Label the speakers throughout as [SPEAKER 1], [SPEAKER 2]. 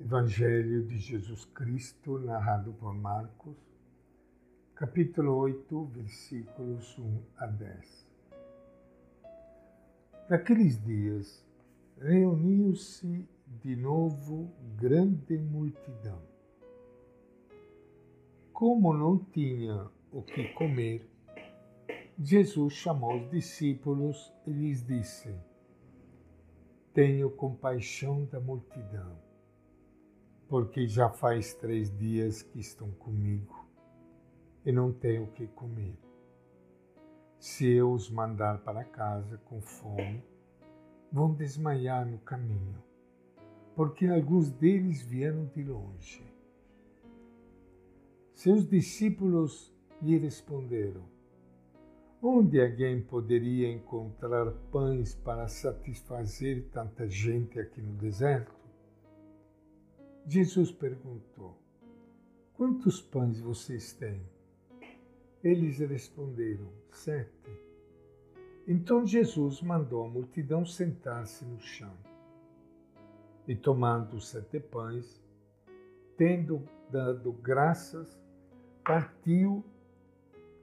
[SPEAKER 1] Evangelho de Jesus Cristo, narrado por Marcos, capítulo 8, versículos 1 a 10. Naqueles dias, reuniu-se de novo grande multidão. Como não tinha o que comer, Jesus chamou os discípulos e lhes disse: Tenho compaixão da multidão porque já faz três dias que estão comigo e não tenho o que comer. Se eu os mandar para casa com fome, vão desmaiar no caminho, porque alguns deles vieram de longe. Seus discípulos lhe responderam: Onde alguém poderia encontrar pães para satisfazer tanta gente aqui no deserto? Jesus perguntou: Quantos pães vocês têm? Eles responderam: Sete. Então Jesus mandou a multidão sentar-se no chão. E tomando os sete pães, tendo dado graças, partiu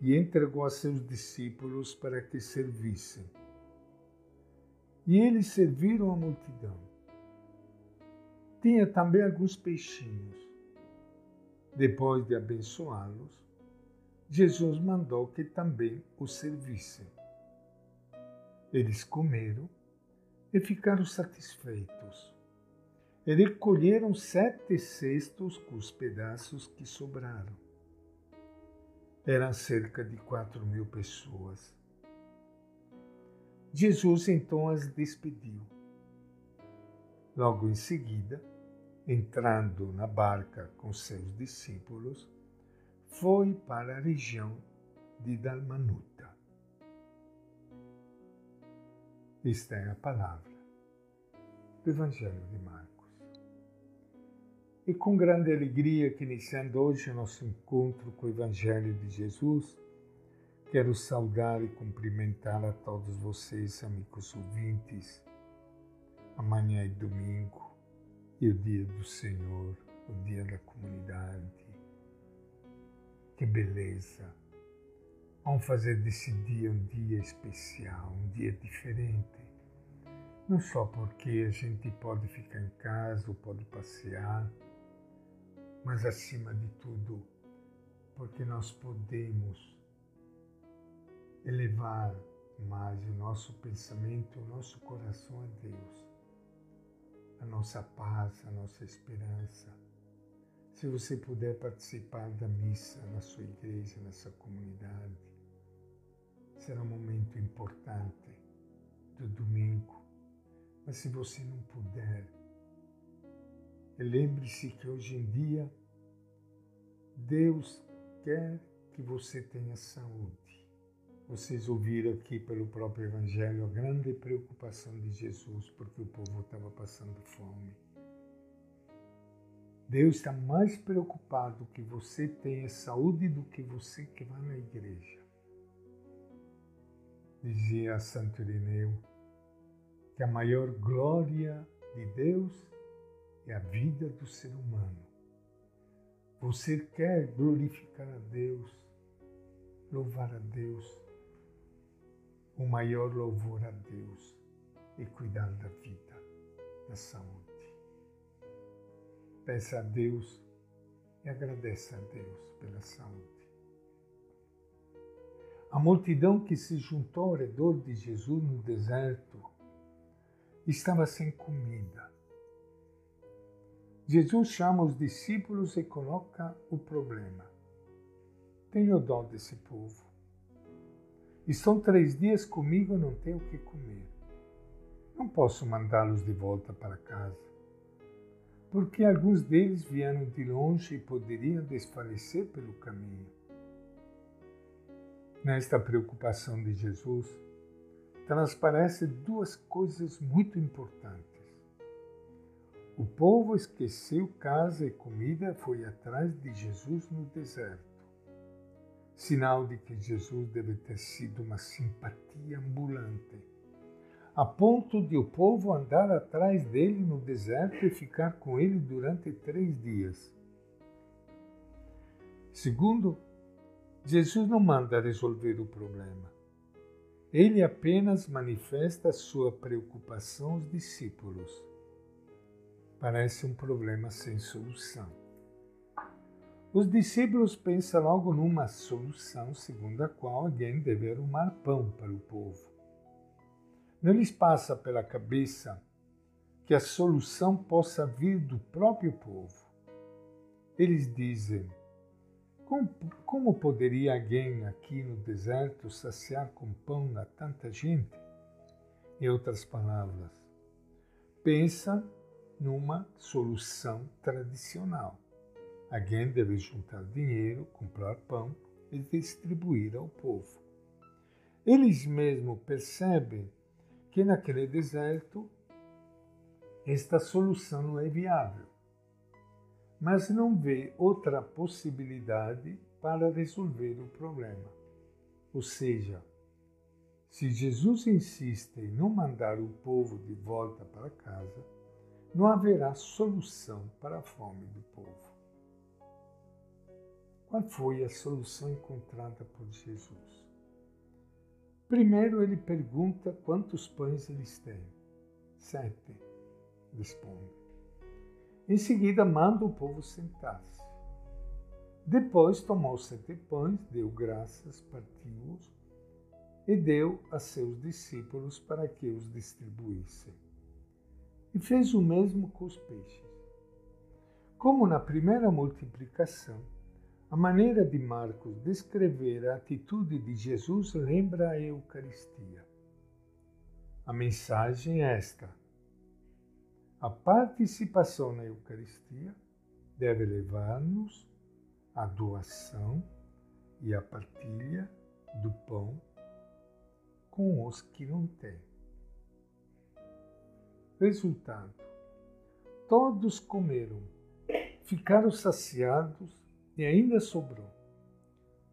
[SPEAKER 1] e entregou a seus discípulos para que servissem. E eles serviram a multidão tinha também alguns peixinhos. Depois de abençoá-los, Jesus mandou que também os servissem. Eles comeram e ficaram satisfeitos. E recolheram sete cestos com os pedaços que sobraram. Eram cerca de quatro mil pessoas. Jesus então as despediu. Logo em seguida, entrando na barca com seus discípulos, foi para a região de Dalmanuta. Esta é a palavra do Evangelho de Marcos. E com grande alegria que iniciando hoje o nosso encontro com o Evangelho de Jesus, quero saudar e cumprimentar a todos vocês, amigos ouvintes. Amanhã é domingo, e o dia do Senhor, o dia da comunidade. Que beleza! Vamos fazer desse dia um dia especial, um dia diferente. Não só porque a gente pode ficar em casa ou pode passear, mas acima de tudo, porque nós podemos elevar mais o nosso pensamento, o nosso coração a Deus a nossa paz, a nossa esperança. Se você puder participar da missa na sua igreja, na sua comunidade, será um momento importante do domingo. Mas se você não puder, lembre-se que hoje em dia Deus quer que você tenha saúde. Vocês ouviram aqui pelo próprio Evangelho a grande preocupação de Jesus porque o povo estava passando fome. Deus está mais preocupado que você tenha saúde do que você que vá na igreja. Dizia Santo Irineu que a maior glória de Deus é a vida do ser humano. Você quer glorificar a Deus, louvar a Deus, o maior louvor a Deus e cuidar da vida, da saúde. Peça a Deus e agradeça a Deus pela saúde. A multidão que se juntou ao redor de Jesus no deserto estava sem comida. Jesus chama os discípulos e coloca o problema. Tenho dó desse povo. Estão três dias comigo e não tenho o que comer. Não posso mandá-los de volta para casa, porque alguns deles vieram de longe e poderiam desfalecer pelo caminho. Nesta preocupação de Jesus, transparece duas coisas muito importantes. O povo esqueceu casa e comida, foi atrás de Jesus no deserto sinal de que Jesus deve ter sido uma simpatia ambulante, a ponto de o povo andar atrás dele no deserto e ficar com ele durante três dias. Segundo, Jesus não manda resolver o problema. Ele apenas manifesta sua preocupação aos discípulos. Parece um problema sem solução. Os discípulos pensam logo numa solução segundo a qual alguém deve arrumar pão para o povo. Não lhes passa pela cabeça que a solução possa vir do próprio povo. Eles dizem: como, como poderia alguém aqui no deserto saciar com pão a tanta gente? Em outras palavras, pensa numa solução tradicional. Alguém deve juntar dinheiro, comprar pão e distribuir ao povo. Eles mesmos percebem que naquele deserto esta solução não é viável, mas não vê outra possibilidade para resolver o problema. Ou seja, se Jesus insiste em não mandar o povo de volta para casa, não haverá solução para a fome do povo. Qual foi a solução encontrada por Jesus? Primeiro ele pergunta quantos pães eles têm. Sete, responde. Em seguida manda o povo sentar-se. Depois tomou sete pães, deu graças, partiu-os e deu a seus discípulos para que os distribuíssem. E fez o mesmo com os peixes. Como na primeira multiplicação, a maneira de Marcos descrever a atitude de Jesus lembra a Eucaristia. A mensagem é esta: a participação na Eucaristia deve levar-nos à doação e à partilha do pão com os que não têm. Resultado: todos comeram, ficaram saciados e ainda sobrou.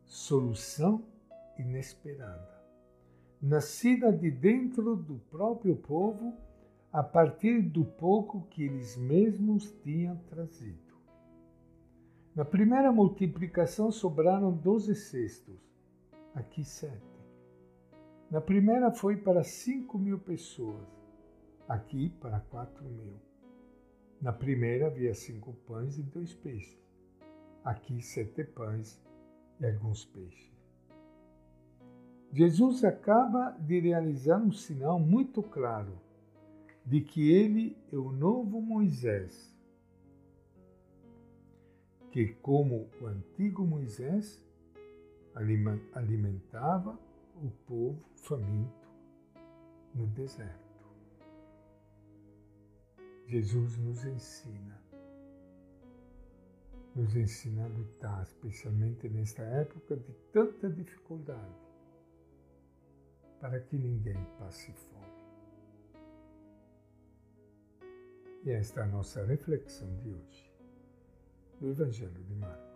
[SPEAKER 1] Solução inesperada. Nascida de dentro do próprio povo, a partir do pouco que eles mesmos tinham trazido. Na primeira multiplicação sobraram doze cestos, aqui sete. Na primeira foi para cinco mil pessoas, aqui para quatro mil. Na primeira havia cinco pães e dois peixes aqui sete pães e alguns peixes. Jesus acaba de realizar um sinal muito claro de que ele é o novo Moisés, que, como o antigo Moisés, alimentava o povo faminto no deserto. Jesus nos ensina nos ensina a lutar, especialmente nesta época de tanta dificuldade, para que ninguém passe fome. E esta é a nossa reflexão de hoje, do Evangelho de Marcos.